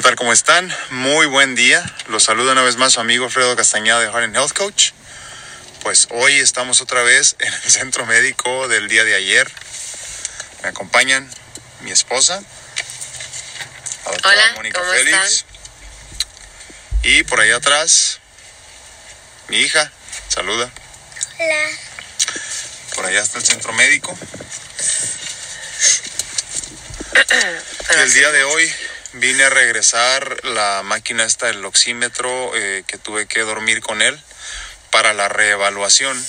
¿Qué tal? ¿Cómo están? Muy buen día. Los saluda una vez más su amigo Alfredo Castañeda de Heart Health Coach. Pues hoy estamos otra vez en el centro médico del día de ayer. Me acompañan mi esposa, la doctora Hola, Mónica ¿cómo Félix. Y por ahí atrás, mi hija, saluda. Hola. Por allá está el centro médico. Y el día de hoy vine a regresar la máquina esta del oxímetro eh, que tuve que dormir con él para la reevaluación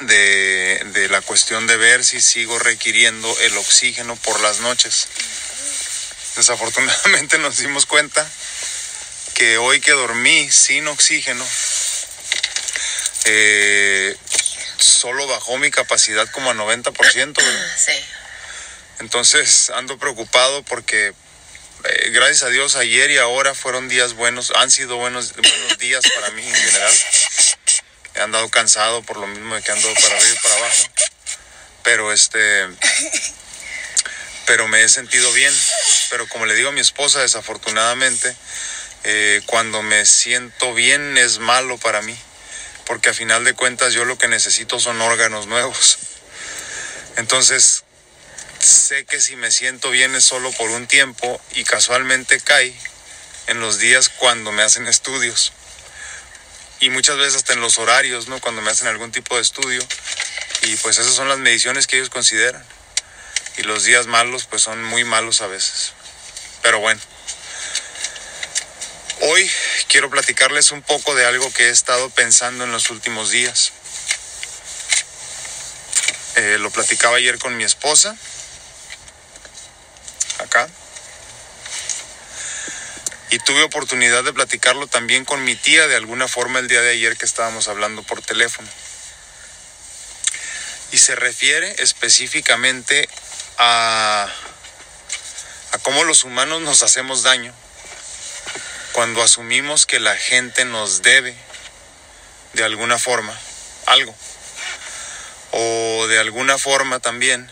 de, de la cuestión de ver si sigo requiriendo el oxígeno por las noches. Desafortunadamente nos dimos cuenta que hoy que dormí sin oxígeno, eh, solo bajó mi capacidad como a 90%. ¿verdad? Sí. Entonces ando preocupado porque eh, gracias a Dios ayer y ahora fueron días buenos, han sido buenos, buenos días para mí en general. He andado cansado por lo mismo de que ando para arriba y para abajo. Pero este pero me he sentido bien. Pero como le digo a mi esposa, desafortunadamente, eh, cuando me siento bien es malo para mí. Porque a final de cuentas yo lo que necesito son órganos nuevos. Entonces, sé que si me siento bien es solo por un tiempo y casualmente cae en los días cuando me hacen estudios. Y muchas veces hasta en los horarios, ¿no? Cuando me hacen algún tipo de estudio. Y pues esas son las mediciones que ellos consideran. Y los días malos pues son muy malos a veces. Pero bueno. Hoy quiero platicarles un poco de algo que he estado pensando en los últimos días. Eh, lo platicaba ayer con mi esposa acá. Y tuve oportunidad de platicarlo también con mi tía de alguna forma el día de ayer que estábamos hablando por teléfono. Y se refiere específicamente a, a cómo los humanos nos hacemos daño cuando asumimos que la gente nos debe de alguna forma algo. O de alguna forma también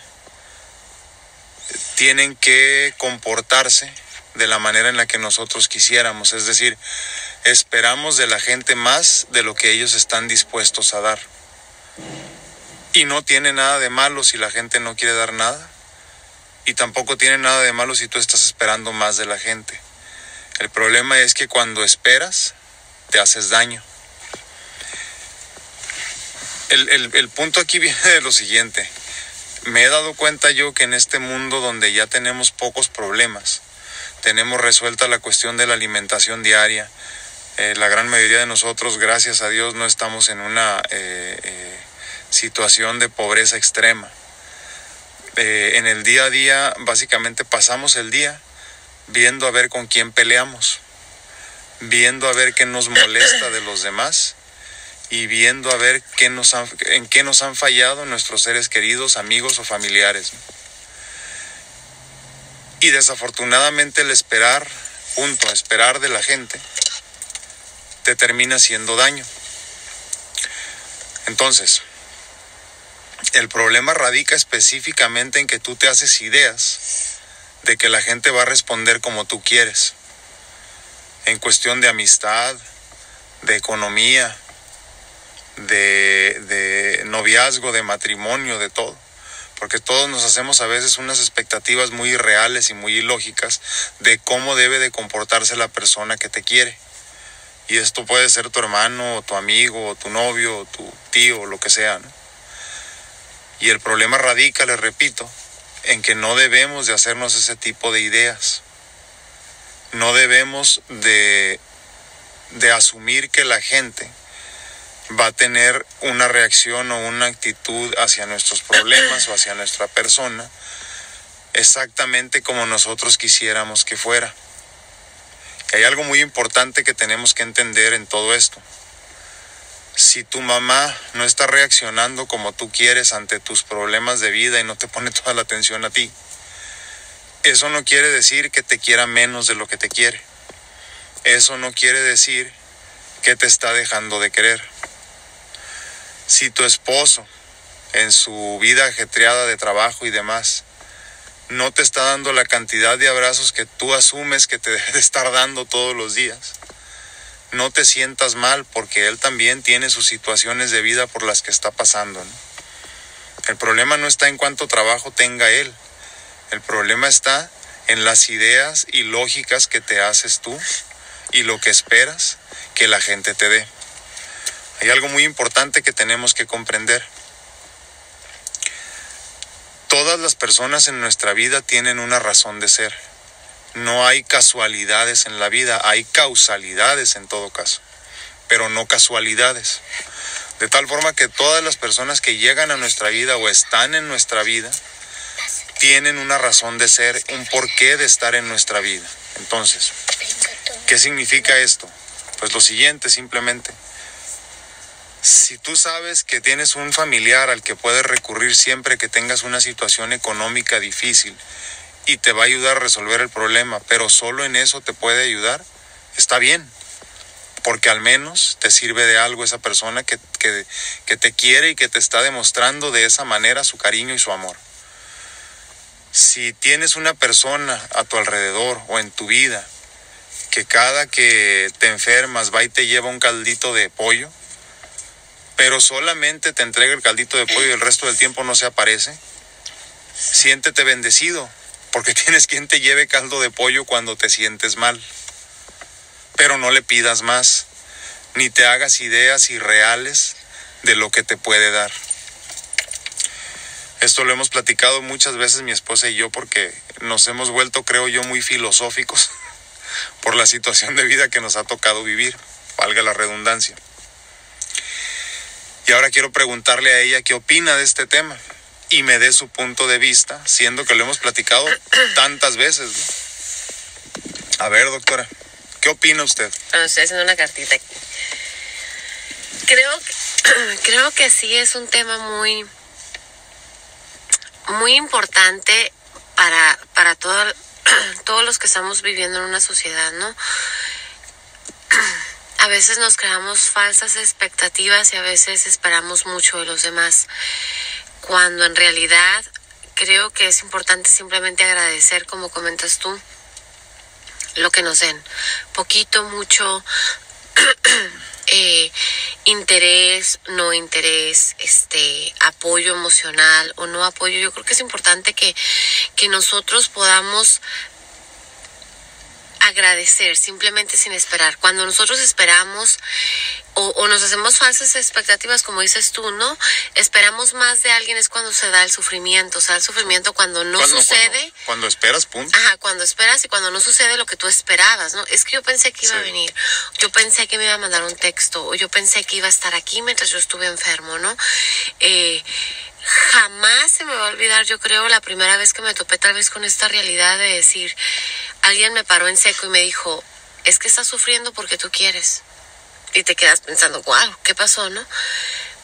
tienen que comportarse de la manera en la que nosotros quisiéramos. Es decir, esperamos de la gente más de lo que ellos están dispuestos a dar. Y no tiene nada de malo si la gente no quiere dar nada. Y tampoco tiene nada de malo si tú estás esperando más de la gente. El problema es que cuando esperas, te haces daño. El, el, el punto aquí viene de lo siguiente me he dado cuenta yo que en este mundo donde ya tenemos pocos problemas, tenemos resuelta la cuestión de la alimentación diaria, eh, la gran mayoría de nosotros, gracias a Dios, no estamos en una eh, eh, situación de pobreza extrema. en el día a día, básicamente pasamos el día viendo a ver con quién peleamos, viendo a ver qué nos molesta de los demás y viendo a ver qué nos han, en qué nos han fallado nuestros seres queridos, amigos o familiares. Y desafortunadamente el esperar, punto, esperar de la gente, te termina haciendo daño. Entonces, el problema radica específicamente en que tú te haces ideas de que la gente va a responder como tú quieres, en cuestión de amistad, de economía, de, de, noviazgo, de matrimonio, de todo. Porque todos nos hacemos a veces unas expectativas muy irreales y muy ilógicas de cómo debe de comportarse la persona que te quiere. Y esto puede ser tu hermano, o tu amigo, o tu novio, o tu tío, o lo que sea. Y el problema radica, les repito, en que no debemos de hacernos ese tipo de ideas. No debemos de, de asumir que la gente va a tener una reacción o una actitud hacia nuestros problemas o hacia nuestra persona exactamente como nosotros quisiéramos que fuera. Hay algo muy importante que tenemos que entender en todo esto. Si tu mamá no está reaccionando como tú quieres ante tus problemas de vida y no te pone toda la atención a ti, eso no quiere decir que te quiera menos de lo que te quiere. Eso no quiere decir que te está dejando de querer si tu esposo en su vida ajetreada de trabajo y demás no te está dando la cantidad de abrazos que tú asumes que te debe de estar dando todos los días. No te sientas mal porque él también tiene sus situaciones de vida por las que está pasando. El problema no está en cuánto trabajo tenga él. El problema está en las ideas y lógicas que te haces tú y lo que esperas que la gente te dé. Hay algo muy importante que tenemos que comprender. Todas las personas en nuestra vida tienen una razón de ser. No hay casualidades en la vida, hay causalidades en todo caso, pero no casualidades. De tal forma que todas las personas que llegan a nuestra vida o están en nuestra vida tienen una razón de ser, un porqué de estar en nuestra vida. Entonces, ¿qué significa esto? Pues lo siguiente, simplemente. Si tú sabes que tienes un familiar al que puedes recurrir siempre que tengas una situación económica difícil y te va a ayudar a resolver el problema, pero solo en eso te puede ayudar, está bien, porque al menos te sirve de algo esa persona que, que, te quiere y que te está demostrando de esa manera su cariño y su amor. Si tienes una persona a tu alrededor o en tu vida que cada que te enfermas va y te lleva un caldito de pollo, pero solamente te entrega el caldito de pollo y el resto del tiempo no se aparece, siéntete bendecido, porque tienes quien te lleve caldo de pollo cuando te sientes mal. Pero no le pidas más, ni te hagas ideas irreales de lo que te puede dar. Esto lo hemos platicado muchas veces mi esposa y yo porque nos hemos vuelto, creo yo, muy filosóficos por la situación de vida que nos ha tocado vivir, valga la redundancia. Y ahora quiero preguntarle a ella qué opina de este tema y me dé su punto de vista, siendo que lo hemos platicado tantas veces. A ver, doctora, ¿qué opina usted? Bueno, estoy haciendo una cartita aquí. Creo, creo que sí es un tema muy, muy importante para, para todo, todos los que estamos viviendo en una sociedad, ¿no? A veces nos creamos falsas expectativas y a veces esperamos mucho de los demás, cuando en realidad creo que es importante simplemente agradecer, como comentas tú, lo que nos den, poquito, mucho, eh, interés, no interés, este, apoyo emocional o no apoyo. Yo creo que es importante que, que nosotros podamos agradecer, simplemente sin esperar. Cuando nosotros esperamos o, nos hacemos falsas expectativas, como dices tú, ¿no? Esperamos más de alguien es cuando se da el sufrimiento, o sea, el sufrimiento cuando no sucede. Cuando, esperas, punto. Ajá, cuando esperas y cuando no sucede lo que tú esperabas, ¿no? Es que yo pensé que iba a venir, yo pensé que me iba a mandar un texto, o yo pensé que iba a estar aquí mientras yo estuve enfermo, ¿no? Eh, jamás se me va a olvidar, yo creo, la primera vez que me topé tal vez con esta realidad de decir, alguien me paró en seco y me dijo, es que estás sufriendo porque tú quieres. Y te quedas pensando, wow, ¿qué pasó, no?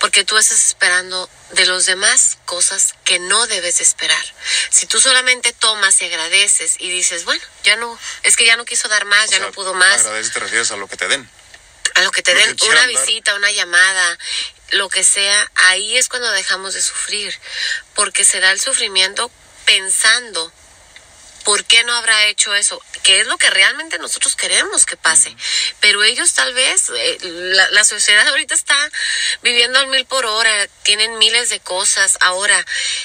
Porque tú estás esperando de los demás cosas que no debes esperar. Si tú solamente tomas y agradeces y dices, bueno, ya no, es que ya no quiso dar más, ya no pudo más. Agradeces te refieres a lo que te den. A lo que te den, una visita, una llamada, lo que sea, ahí es cuando dejamos de sufrir, porque se da el sufrimiento pensando ¿Por qué no habrá hecho eso? Que es lo que realmente nosotros queremos que pase. Pero ellos tal vez, eh, la, sociedad ahorita está viviendo al mil por hora, tienen miles de cosas. Ahora,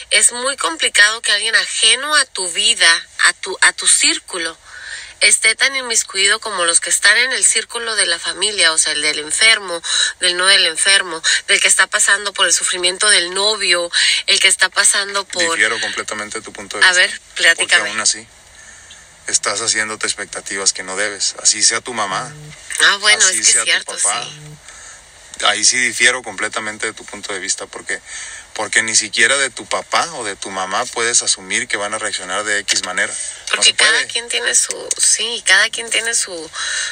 es muy complicado que alguien ajeno a tu vida, a tu, a tu círculo, esté tan inmiscuido como los que están en el círculo de la familia, o sea, el del enfermo, del no del enfermo, del que está pasando por el sufrimiento del novio, el que está pasando por... Difiero completamente tu punto de vista. A ver, platícame. Porque aún así estás haciéndote expectativas que no debes, así sea tu mamá. Ah, bueno, es que es cierto, sí. Ahí sí difiero completamente de tu punto de vista, porque porque ni siquiera de tu papá o de tu mamá puedes asumir que van a reaccionar de X manera. Porque cada quien tiene su, sí, cada quien tiene su,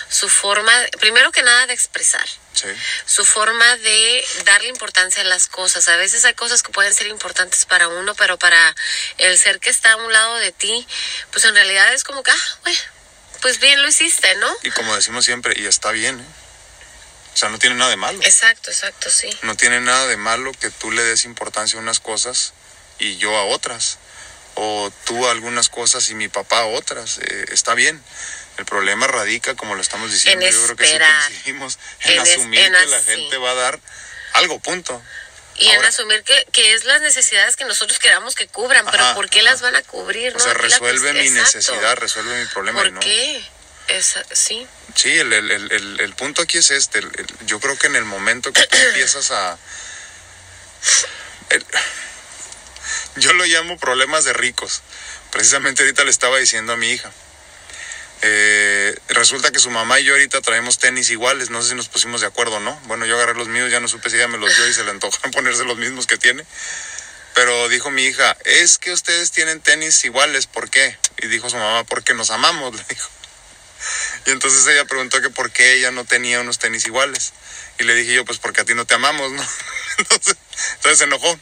su forma, primero que nada de expresar. Sí. Su forma de darle importancia a las cosas. A veces hay cosas que pueden ser importantes para uno, pero para el ser que está a un lado de ti, pues en realidad es como que, ah, bueno, pues bien lo hiciste, ¿no? Y como decimos siempre, y está bien, ¿eh? O sea, no tiene nada de malo. Exacto, exacto, sí. No tiene nada de malo que tú le des importancia a unas cosas y yo a otras. o tú algunas cosas y mi papá otras. Eh, está bien. El problema radica, como lo estamos diciendo, yo creo que sí coincidimos, en, asumir que la gente va a dar algo, punto. Y en asumir que, que, es las necesidades que nosotros queramos que cubran, pero ¿por qué las van a cubrir? O sea, resuelve mi necesidad, resuelve mi problema. ¿Por qué? Sí. Sí, el, el, el, el, punto aquí es este. yo creo que en el momento que tú empiezas a... yo lo llamo problemas de ricos. Precisamente ahorita le estaba diciendo a mi hija. Eh, resulta que su mamá y yo ahorita traemos tenis iguales, no sé si nos pusimos de acuerdo o no. Bueno, yo agarré los míos, ya no supe si ella me los dio y se le antojó ponerse los mismos que tiene. Pero dijo mi hija, es que ustedes tienen tenis iguales, ¿por qué? Y dijo su mamá, porque nos amamos, le dijo. Y entonces ella preguntó que por qué ella no tenía unos tenis iguales. Y le dije yo, pues porque a ti no te amamos, ¿no? Entonces, entonces se enojó.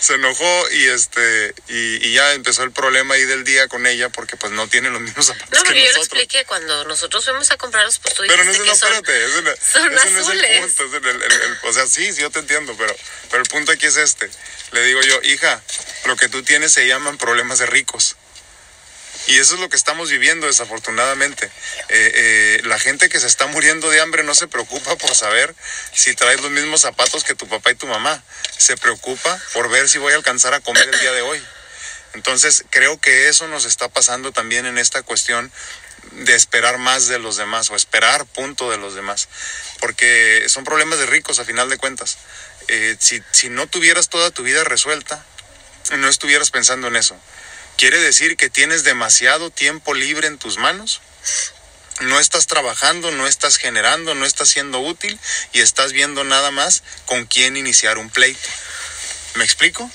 Se enojó y este y, ya empezó el problema ahí del día con ella porque pues no tiene los mismos zapatos no, porque yo le expliqué cuando nosotros fuimos a comprarlos pues tú pero no, no espérate son, son ese no es el punto o sea sí sí yo te entiendo pero pero el punto aquí es este. Le digo yo hija lo que tú tienes se llaman problemas de ricos y eso es lo que estamos viviendo desafortunadamente. Eh, eh, la gente que se está muriendo de hambre no se preocupa por saber si traes los mismos zapatos que tu papá y tu mamá. Se preocupa por ver si voy a alcanzar a comer el día de hoy. Entonces creo que eso nos está pasando también en esta cuestión de esperar más de los demás o esperar punto de los demás. Porque son problemas de ricos a final de cuentas. Eh, si, si no tuvieras toda tu vida resuelta, no estuvieras pensando en eso. ¿Quiere decir que tienes demasiado tiempo libre en tus manos? No estás trabajando, no estás generando, no estás siendo útil y estás viendo nada más con quién iniciar un pleito. ¿Me explico?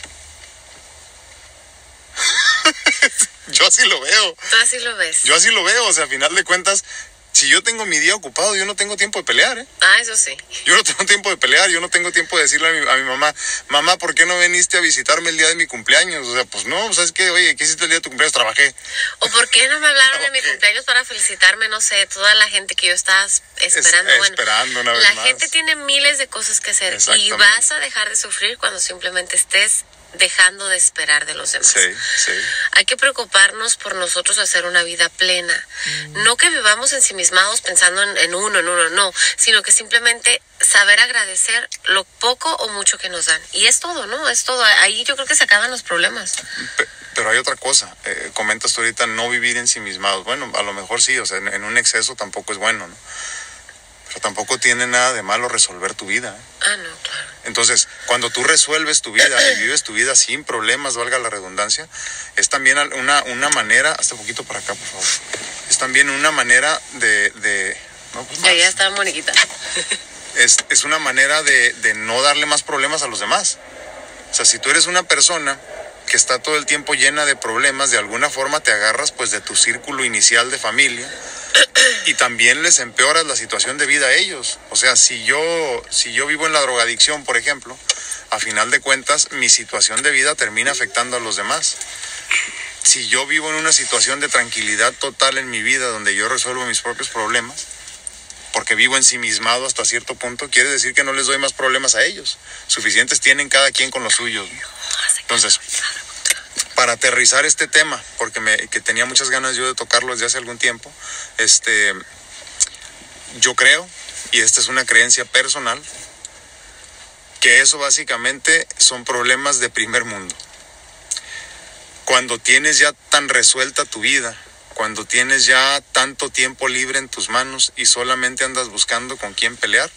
Yo así lo veo. Tú así lo ves. Yo así lo veo, o sea, a final de cuentas, si yo tengo mi día ocupado, yo no tengo tiempo de pelear, ¿eh? Ah, eso sí. Yo no tengo tiempo de pelear, yo no tengo tiempo de decirle a mi, a mi mamá, mamá, ¿por qué no viniste a visitarme el día de mi cumpleaños? O sea, pues no, ¿sabes qué? Oye, ¿qué hiciste el día de tu cumpleaños? Trabajé. ¿O por qué no me hablaron de mi cumpleaños para felicitarme? No sé, toda la gente que yo estaba esperando. esperando una vez La gente tiene miles de cosas que hacer y vas a dejar de sufrir cuando simplemente estés dejando de esperar de los demás. Sí, sí. Hay que preocuparnos por nosotros hacer una vida plena. Mm. No que vivamos ensimismados pensando en, uno, en uno, no, sino que simplemente saber agradecer lo poco o mucho que nos dan. Y es todo, ¿no? Es todo. Ahí yo creo que se acaban los problemas. Pero hay otra cosa, eh, comentas tú ahorita no vivir ensimismados. Bueno, a lo mejor sí, o sea, en, un exceso tampoco es bueno, ¿no? Tampoco tiene nada de malo resolver tu vida. Ah, no, claro. Entonces, cuando tú resuelves tu vida y vives tu vida sin problemas, valga la redundancia, es también una, una manera, hasta poquito para acá, por favor, es también una manera de... de no, pues ya, está Moniquita. Es, es una manera de, de no darle más problemas a los demás. O sea, si tú eres una persona que está todo el tiempo llena de problemas, de alguna forma te agarras pues de tu círculo inicial de familia y también les empeoras la situación de vida a ellos. O sea, si yo, si yo vivo en la drogadicción, por ejemplo, a final de cuentas mi situación de vida termina afectando a los demás. Si yo vivo en una situación de tranquilidad total en mi vida donde yo resuelvo mis propios problemas, porque vivo ensimismado hasta cierto punto, quiere decir que no les doy más problemas a ellos. Suficientes tienen cada quien con los suyos. Entonces, para aterrizar este tema, porque me, que tenía muchas ganas yo de tocarlo desde hace algún tiempo, este, yo creo, y esta es una creencia personal, que eso básicamente son problemas de primer mundo. Cuando tienes ya tan resuelta tu vida, cuando tienes ya tanto tiempo libre en tus manos y solamente andas buscando con quién pelear,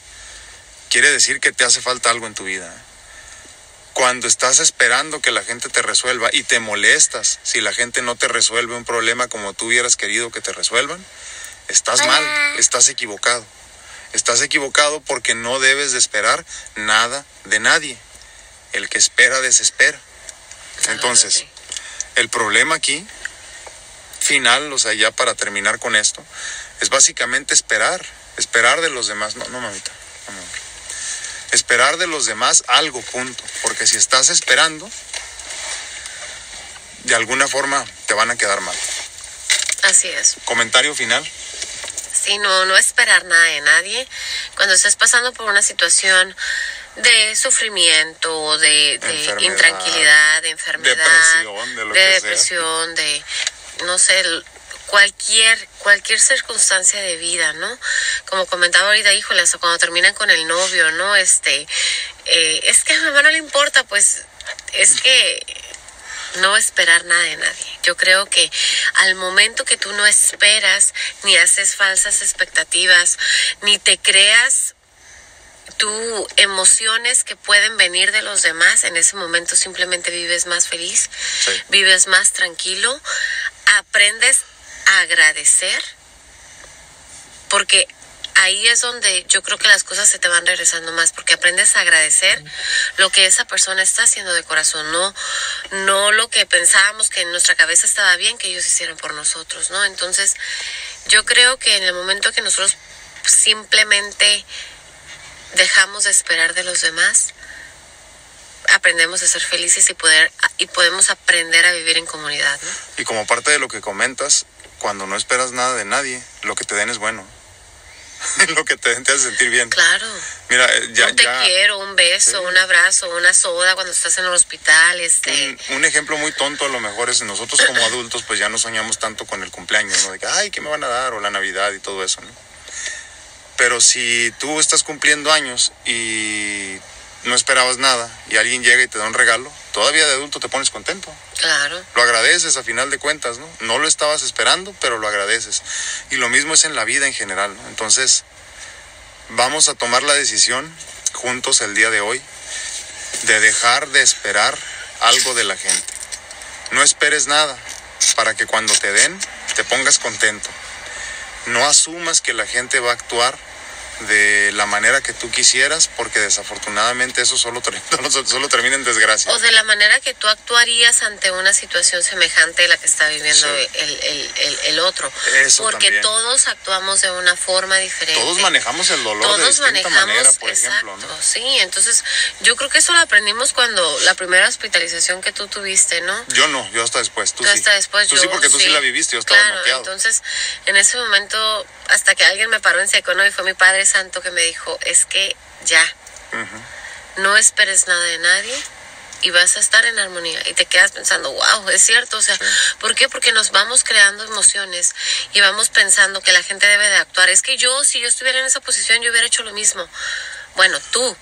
quiere decir que te hace falta algo en tu vida. Cuando estás esperando que la gente te resuelva y te molestas si la gente no te resuelve un problema como tú hubieras querido que te resuelvan, estás mal, estás equivocado. Estás equivocado porque no debes de esperar nada de nadie. El que espera desespera. Entonces, el problema aquí, final, o sea, ya para terminar con esto, es básicamente esperar, esperar de los demás. No, no, mamita esperar de los demás algo, punto. Porque si estás esperando, de alguna forma te van a quedar mal. Así es. Comentario final. Sí, no, no esperar nada de nadie. Cuando estés pasando por una situación de sufrimiento, de, intranquilidad, de enfermedad, de, depresión, de no sé, cualquier cualquier circunstancia de vida, ¿no? Como comentaba ahorita, híjole, hasta cuando terminan con el novio, ¿no? Este, eh, es que a mi mamá no le importa, pues es que no esperar nada de nadie. Yo creo que al momento que tú no esperas, ni haces falsas expectativas, ni te creas tú emociones que pueden venir de los demás, en ese momento simplemente vives más feliz, vives más tranquilo, aprendes agradecer, porque ahí es donde yo creo que las cosas se te van regresando más, porque aprendes a agradecer lo que esa persona está haciendo de corazón, no, no lo que pensábamos que en nuestra cabeza estaba bien que ellos hicieran por nosotros, ¿no? Entonces, yo creo que en el momento que nosotros simplemente dejamos de esperar de los demás, aprendemos a ser felices y poder y podemos aprender a vivir en comunidad. ¿no? Y como parte de lo que comentas, cuando no esperas nada de nadie, lo que te den es bueno. lo que te, te, hace sentir bien. Claro. Mira, eh, ya. Un te quiero, un beso, un abrazo, una soda cuando estás en el hospital. Este... Un, un, ejemplo muy tonto a lo mejor es nosotros como adultos, pues ya no soñamos tanto con el cumpleaños, ¿no? De que, ay, ¿qué me van a dar? O la Navidad y todo eso, ¿no? Pero si tú estás cumpliendo años y no esperabas nada y alguien llega y te da un regalo, todavía de adulto te pones contento. Claro. Lo agradeces a final de cuentas, ¿no? No lo estabas esperando, pero lo agradeces. Y lo mismo es en la vida en general, ¿no? Entonces, vamos a tomar la decisión juntos el día de hoy de dejar de esperar algo de la gente. No esperes nada para que cuando te den te pongas contento. No asumas que la gente va a actuar de la manera que tú quisieras, porque desafortunadamente eso solo, solo termina en desgracia. O de la manera que tú actuarías ante una situación semejante a la que está viviendo el, otro. porque todos actuamos de una forma diferente. Todos manejamos el dolor de distinta manera, por ejemplo. Sí, entonces yo creo que eso lo aprendimos cuando la primera hospitalización que tú tuviste, ¿no? Yo no, yo hasta después. Tú, hasta después. Tú sí, porque tú sí la viviste, yo estaba claro, Entonces, en ese momento, hasta que alguien me paró en seco, ¿no? Y fue mi padre Santo que me dijo, es que ya, no esperes nada de nadie y vas a estar en armonía y te quedas pensando, wow, es cierto, o sea, ¿por qué? Porque nos vamos creando emociones y vamos pensando que la gente debe de actuar. Es que yo, si yo estuviera en esa posición, yo hubiera hecho lo mismo. Bueno, tú,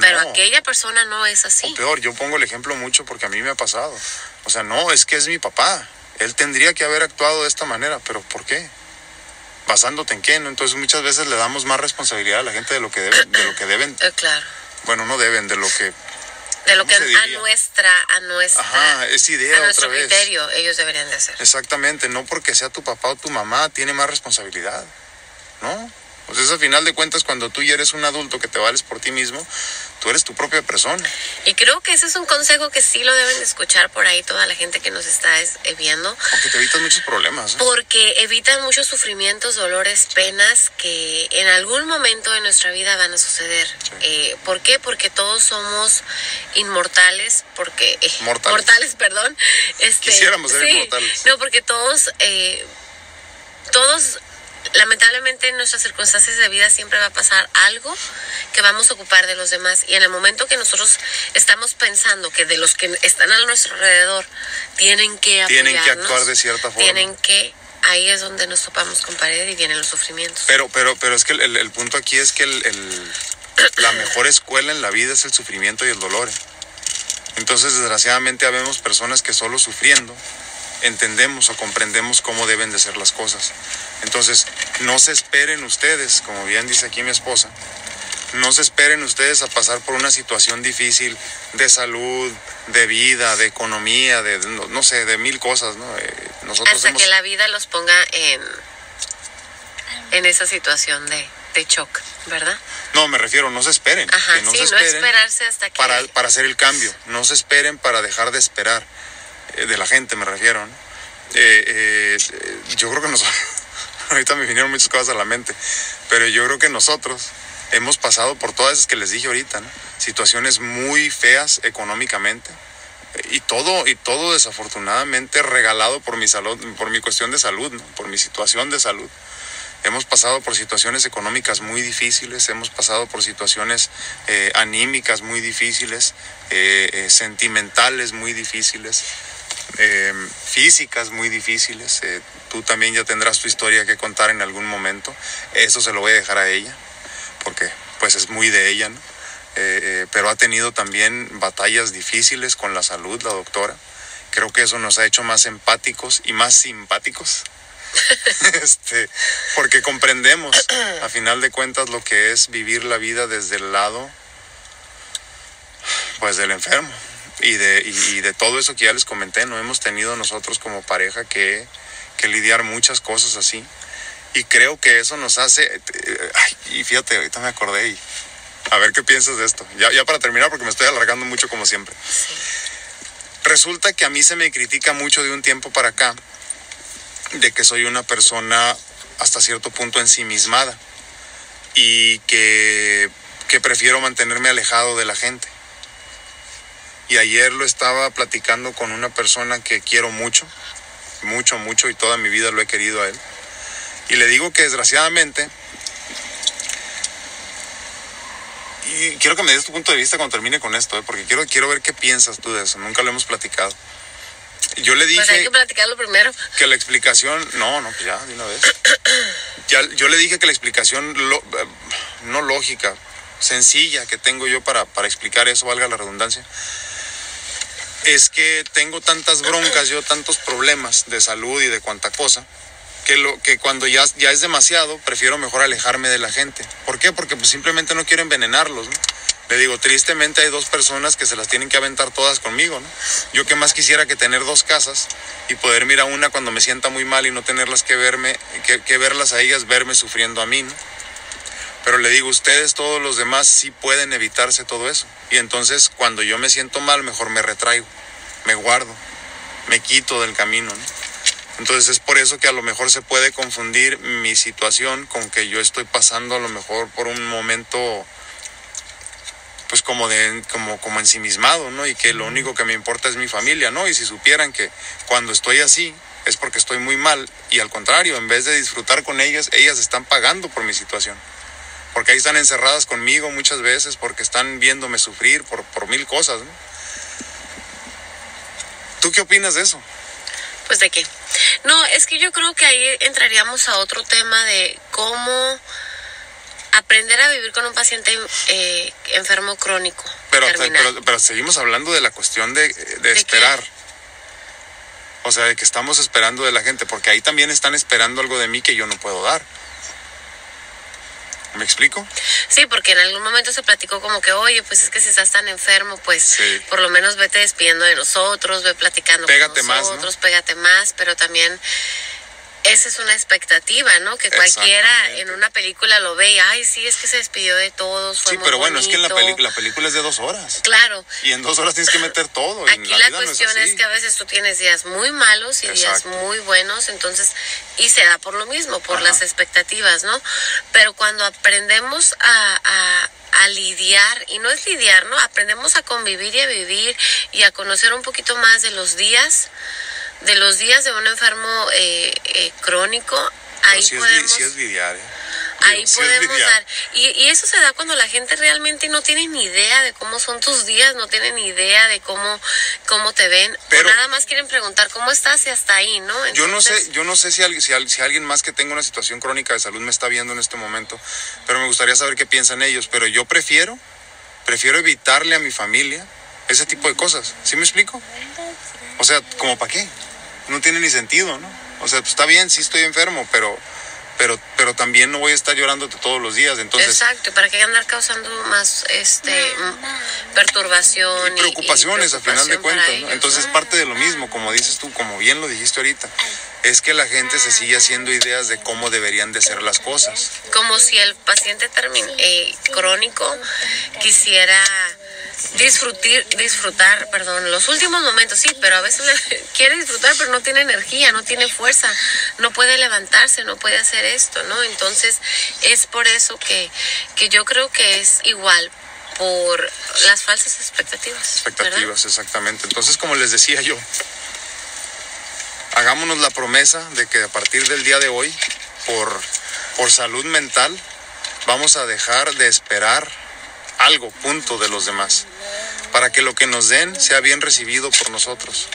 pero aquella persona no es así. O peor, yo pongo el ejemplo mucho porque a mí me ha pasado. O sea, no, es que es mi papá. Él tendría que haber actuado de esta manera, pero ¿por qué? Basándote en qué, ¿no? Entonces muchas veces le damos más responsabilidad a la gente de lo que deben, de lo que deben. Eh, claro. Bueno, no deben, de lo que de lo que a nuestra a nuestra Ajá, es idea a nuestro criterio ellos deberían de hacer. Exactamente, no porque sea tu papá o tu mamá tiene más responsabilidad. ¿No? Pues eso, al final de cuentas, cuando tú ya eres un adulto que te vales por ti mismo, tú eres tu propia persona. Y creo que ese es un consejo que sí lo deben de escuchar por ahí toda la gente que nos está eh, viendo. Porque te evitas muchos problemas. ¿eh? Porque evitan muchos sufrimientos, dolores, penas que en algún momento de nuestra vida van a suceder. Eh, ¿Por qué? Porque todos somos inmortales, porque... mortales. mortales. perdón. Este, Quisiéramos ser inmortales. No, porque todos... todos lamentablemente en nuestras circunstancias de vida siempre va a pasar algo que vamos a ocupar de los demás. Y en el momento que nosotros estamos pensando que de los que están a nuestro alrededor tienen que tienen que actuar de cierta forma. tienen que ahí es donde nos topamos con pared y vienen los sufrimientos. Pero pero pero es que el, punto aquí es que el, la mejor escuela en la vida es el sufrimiento y el dolor ¿eh? entonces desgraciadamente habemos personas que solo sufriendo entendemos o comprendemos cómo deben de ser las cosas. Entonces, no se esperen ustedes, como bien dice aquí mi esposa, no se esperen ustedes a pasar por una situación difícil de salud, de vida, de economía, de no, sé, de mil cosas, ¿no? Eh, nosotros hasta que la vida los ponga en, en esa situación de, de shock, ¿verdad? No, me refiero, no se esperen. Ajá, no sí, no esperarse hasta que... Para, para hacer el cambio, no se esperen para dejar de esperar. Eh, de la gente me refiero, eh, eh, yo creo que nosotros, ahorita me vinieron muchas cosas a la mente, pero yo creo que nosotros hemos pasado por todas esas que les dije ahorita, situaciones muy feas económicamente y todo y todo desafortunadamente regalado por mi salud, por mi cuestión de salud, por mi situación de salud. hemos pasado por situaciones económicas muy difíciles, hemos pasado por situaciones anímicas muy difíciles, sentimentales muy difíciles, físicas muy difíciles. tú también ya tendrás tu historia que contar en algún momento. Eso se lo voy a dejar a ella, porque pues es muy de ella, ¿no? pero ha tenido también batallas difíciles con la salud, la doctora. Creo que eso nos ha hecho más empáticos y más simpáticos. este, porque comprendemos, a final de cuentas, lo que es vivir la vida desde el lado, pues, del enfermo. Y de, y, de todo eso que ya les comenté, no hemos tenido nosotros como pareja que, que lidiar muchas cosas así. Y creo que eso nos hace, eh, y fíjate, ahorita me acordé y a ver qué piensas de esto. Ya, ya para terminar, porque me estoy alargando mucho como siempre. Resulta que a mí se me critica mucho de un tiempo para acá de que soy una persona hasta cierto punto ensimismada y que, que prefiero mantenerme alejado de la gente. Y ayer lo estaba platicando con una persona que quiero mucho, mucho, mucho y toda mi vida lo he querido a él. Y le digo que desgraciadamente, y quiero que me des tu punto de vista cuando termine con esto, ¿eh? porque quiero, quiero ver qué piensas tú de eso, nunca lo hemos platicado. Yo le dije. Pues hay que platicarlo primero. Que la explicación. No, no, pues ya, de una vez. ya, yo le dije que la explicación no lógica, sencilla que tengo yo para, para explicar eso, valga la redundancia, es que tengo tantas broncas, yo tantos problemas de salud y de cuanta cosa, que, lo, que cuando ya, ya es demasiado, prefiero mejor alejarme de la gente. ¿Por qué? Porque pues simplemente no quiero envenenarlos. ¿no? Le digo, tristemente hay dos personas que se las tienen que aventar todas conmigo. Yo que más quisiera que tener dos casas y poder mirar una cuando me sienta muy mal y no tenerlas que verme, que, verlas a ellas, verme sufriendo a mí. Pero le digo, ustedes, todos los demás, sí pueden evitarse todo eso. Y entonces, cuando yo me siento mal, mejor me retraigo, me guardo, me quito del camino, ¿no? Entonces es por eso que a lo mejor se puede confundir mi situación con que yo estoy pasando a lo mejor por un momento pues como de como como ensimismado, ¿no? Y que lo único que me importa es mi familia, ¿no? Y si supieran que cuando estoy así es porque estoy muy mal y al contrario, en vez de disfrutar con ellas, ellas están pagando por mi situación. Porque ahí están encerradas conmigo muchas veces porque están viéndome sufrir por, por mil cosas, ¿no? ¿Tú qué opinas de eso? Pues de qué. No, es que yo creo que ahí entraríamos a otro tema de cómo aprender a vivir con un paciente eh, enfermo crónico. Pero, pero, seguimos hablando de la cuestión de, esperar. O sea, de que estamos esperando de la gente, porque ahí también están esperando algo de mí que yo no puedo dar. ¿Me explico? Sí, porque en algún momento se platicó como que, oye, pues es que si estás tan enfermo, pues por lo menos vete despidiendo de nosotros, ve platicando con nosotros, pégate más, pero también esa es una expectativa, ¿no? Que cualquiera en una película lo ve y, ay, sí, es que se despidió de todos. Fue sí, pero bueno, es que en la, la, película es de dos horas. Claro. Y en dos horas tienes que meter todo. Aquí la, cuestión es, que a veces tú tienes días muy malos y días muy buenos, entonces, y se da por lo mismo, por las expectativas, ¿no? Pero cuando aprendemos a, a a lidiar, y no es lidiar, ¿no? Aprendemos a convivir y a vivir y a conocer un poquito más de los días, de los días de un enfermo eh, eh, crónico, ahí podemos... Es, ¿eh? Ahí podemos dar. Y, y, eso se da cuando la gente realmente no tiene ni idea de cómo son tus días, no tiene ni idea de cómo, cómo te ven. Pero, o nada más quieren preguntar cómo estás y hasta ahí, ¿no? yo no sé, yo no sé si, si, si, alguien más que tenga una situación crónica de salud me está viendo en este momento, pero me gustaría saber qué piensan ellos. Pero yo prefiero, prefiero evitarle a mi familia ese tipo de cosas. ¿Sí me explico? O sea, ¿como para qué? No tiene ni sentido, ¿no? O sea, pues está bien, sí estoy enfermo, pero, pero, pero también no voy a estar llorándote todos los días, entonces. Exacto, ¿para qué andar causando más, este, perturbación y preocupaciones, a final de cuentas, ¿no? Entonces parte de lo mismo, como dices tú, como bien lo dijiste ahorita, es que la gente se sigue haciendo ideas de cómo deberían de ser las cosas. Como si el paciente eh, crónico quisiera disfrutar, disfrutar, perdón, los últimos momentos, sí, pero a veces quiere disfrutar, pero no tiene energía, no tiene fuerza, no puede levantarse, no puede hacer esto, ¿no? Entonces es por eso que, que yo creo que es igual, por las falsas expectativas. Expectativas, exactamente. Entonces, como les decía yo, hagámonos la promesa de que a partir del día de hoy, por por salud mental, vamos a dejar de esperar algo, punto, de los demás, para que lo que nos den sea bien recibido por nosotros.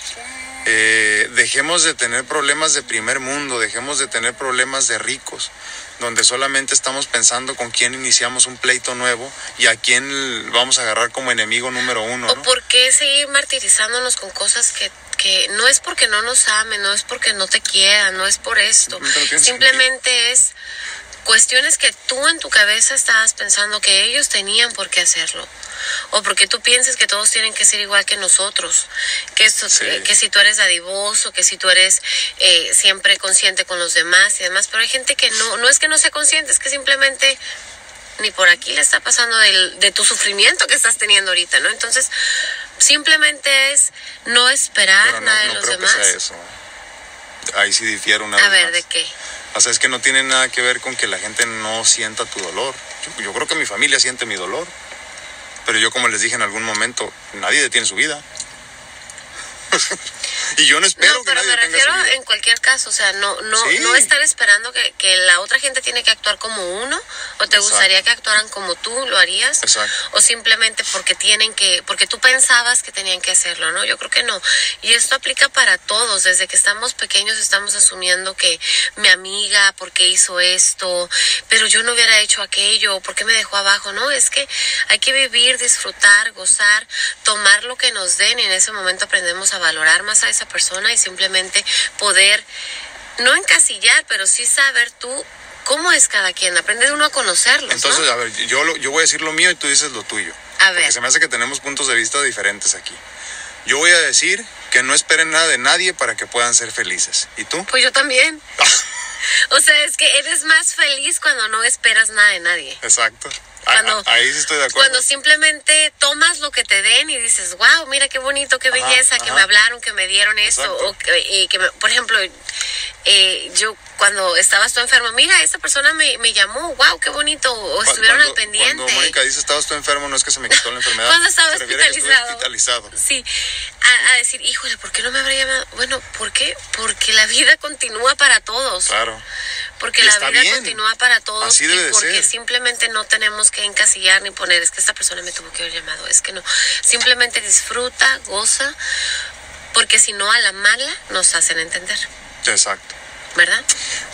Eh, dejemos de tener problemas de primer mundo, dejemos de tener problemas de ricos, donde solamente estamos pensando con quién iniciamos un pleito nuevo y a quién vamos a agarrar como enemigo número uno. ¿O por qué seguir martirizándonos con cosas que, que no es porque no nos amen, no es porque no te quieran, no es por esto, simplemente es cuestiones que tú en tu cabeza estabas pensando que ellos tenían por qué hacerlo. O porque tú piensas que todos tienen que ser igual que nosotros. Que, esto, que si tú eres dadivoso, que si tú eres eh, siempre consciente con los demás y demás. Pero hay gente que no, no es que no sea consciente, es que simplemente ni por aquí le está pasando de tu sufrimiento que estás teniendo ahorita, ¿no? Entonces, simplemente es no esperar nada de los demás. Ahí sí difiere una A ver, ¿de qué? O sea, es que no tiene nada que ver con que la gente no sienta tu dolor. Yo, creo que mi familia siente mi dolor. Pero yo, como les dije en algún momento, nadie detiene su vida. y yo no espero no, pero me refiero en cualquier caso, o sea, no no no estar esperando que, que, la otra gente tiene que actuar como uno o te gustaría que actuaran como tú lo harías Exacto. o simplemente porque tienen que porque tú pensabas que tenían que hacerlo, ¿no? Yo creo que no. Y esto aplica para todos, desde que estamos pequeños estamos asumiendo que mi amiga porque hizo esto, pero yo no hubiera hecho aquello, ¿por qué me dejó abajo? No, es que hay que vivir, disfrutar, gozar, tomar lo que nos den y en ese momento aprendemos a valorar más a esa persona y simplemente poder, no encasillar, pero sí saber tú cómo es cada quien, aprender uno a conocerlos. Entonces, a ver, yo, yo voy a decir lo mío y tú dices lo tuyo. A ver. Porque se me hace que tenemos puntos de vista diferentes aquí. Yo voy a decir que no esperen nada de nadie para que puedan ser felices. ¿Y tú? Pues yo también. o sea, es que eres más feliz cuando no esperas nada de nadie. Exacto. Cuando, ahí sí estoy de acuerdo. Cuando simplemente tomas lo que te den y dices, wow, mira qué bonito, qué belleza, que me hablaron, que me dieron eso. O que, que por ejemplo, eh, yo cuando estabas tú enfermo, mira, esta persona me, me llamó, wow, qué bonito, o estuvieron al pendiente. Cuando Mónica dice, estabas tú enfermo, no es que se me quitó la enfermedad. cuando estaba hospitalizado. hospitalizado. Sí, a, a, decir, híjole, ¿por qué no me habrá llamado? Bueno, ¿por qué? Porque la vida continúa para todos. Claro. Porque la vida continúa para todos y porque simplemente no tenemos que encasillar ni poner, es que esta persona me tuvo que haber llamado, es que no. Simplemente disfruta, goza, porque si no a la mala nos hacen entender. Exacto. ¿verdad?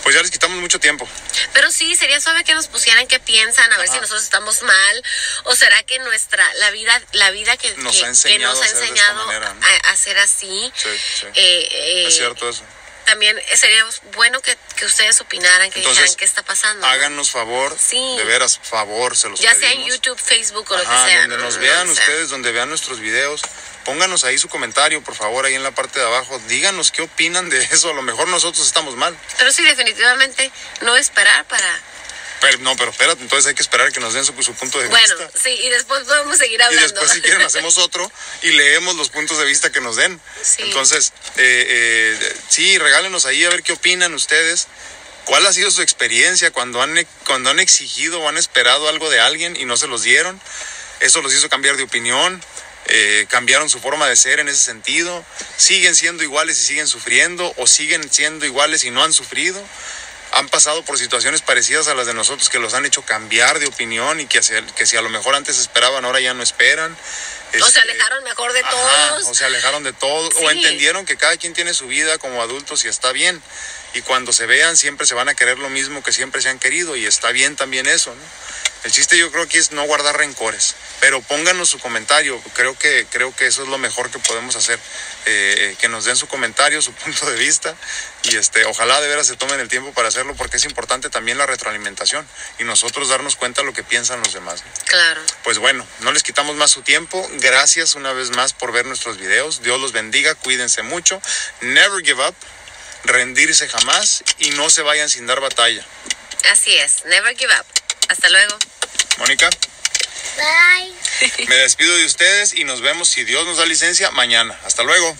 Pues ya les quitamos mucho tiempo. Pero sí, sería suave que nos pusieran qué piensan, a ver si nosotros estamos mal, o será que nuestra, la vida, la vida que nos ha enseñado, a, hacer así. Sí, sí. Eh, eh, es cierto eso también sería bueno que, ustedes opinaran, que dijeran qué está pasando. Háganos favor, de veras, favor, se los Ya sea en YouTube, Facebook o lo que sea. Donde nos vean ustedes, donde vean nuestros videos, pónganos ahí su comentario, por favor, ahí en la parte de abajo. Díganos qué opinan de eso. A lo mejor nosotros estamos mal. Pero sí, definitivamente, no esperar para no, pero espérate, entonces hay que esperar que nos den su, punto de vista. Bueno, sí, y después podemos seguir hablando. Y después, si quieren, hacemos otro y leemos los puntos de vista que nos den. Entonces, eh, eh, sí, regálenos ahí a ver qué opinan ustedes. ¿Cuál ha sido su experiencia cuando han, cuando han exigido o han esperado algo de alguien y no se los dieron? ¿Eso los hizo cambiar de opinión? Eh, cambiaron su forma de ser en ese sentido, siguen siendo iguales y siguen sufriendo o siguen siendo iguales y no han sufrido han pasado por situaciones parecidas a las de nosotros que los han hecho cambiar de opinión y que, que si a lo mejor antes esperaban, ahora ya no esperan. o se este, alejaron mejor de todos. O se alejaron de todos. O entendieron que cada quien tiene su vida como adultos y está bien. Y cuando se vean siempre se van a querer lo mismo que siempre se han querido y está bien también eso, ¿no? El chiste yo creo que es no guardar rencores, pero pónganos su comentario, creo que, creo que eso es lo mejor que podemos hacer, eh, eh, que nos den su comentario, su punto de vista y este, ojalá de veras se tomen el tiempo para hacerlo porque es importante también la retroalimentación y nosotros darnos cuenta de lo que piensan los demás. Claro. Pues bueno, no les quitamos más su tiempo, gracias una vez más por ver nuestros videos, Dios los bendiga, cuídense mucho, never give up, rendirse jamás y no se vayan sin dar batalla. Así es, never give up. Hasta luego. Mónica. Bye. Me despido de ustedes y nos vemos, si Dios nos da licencia, mañana. Hasta luego.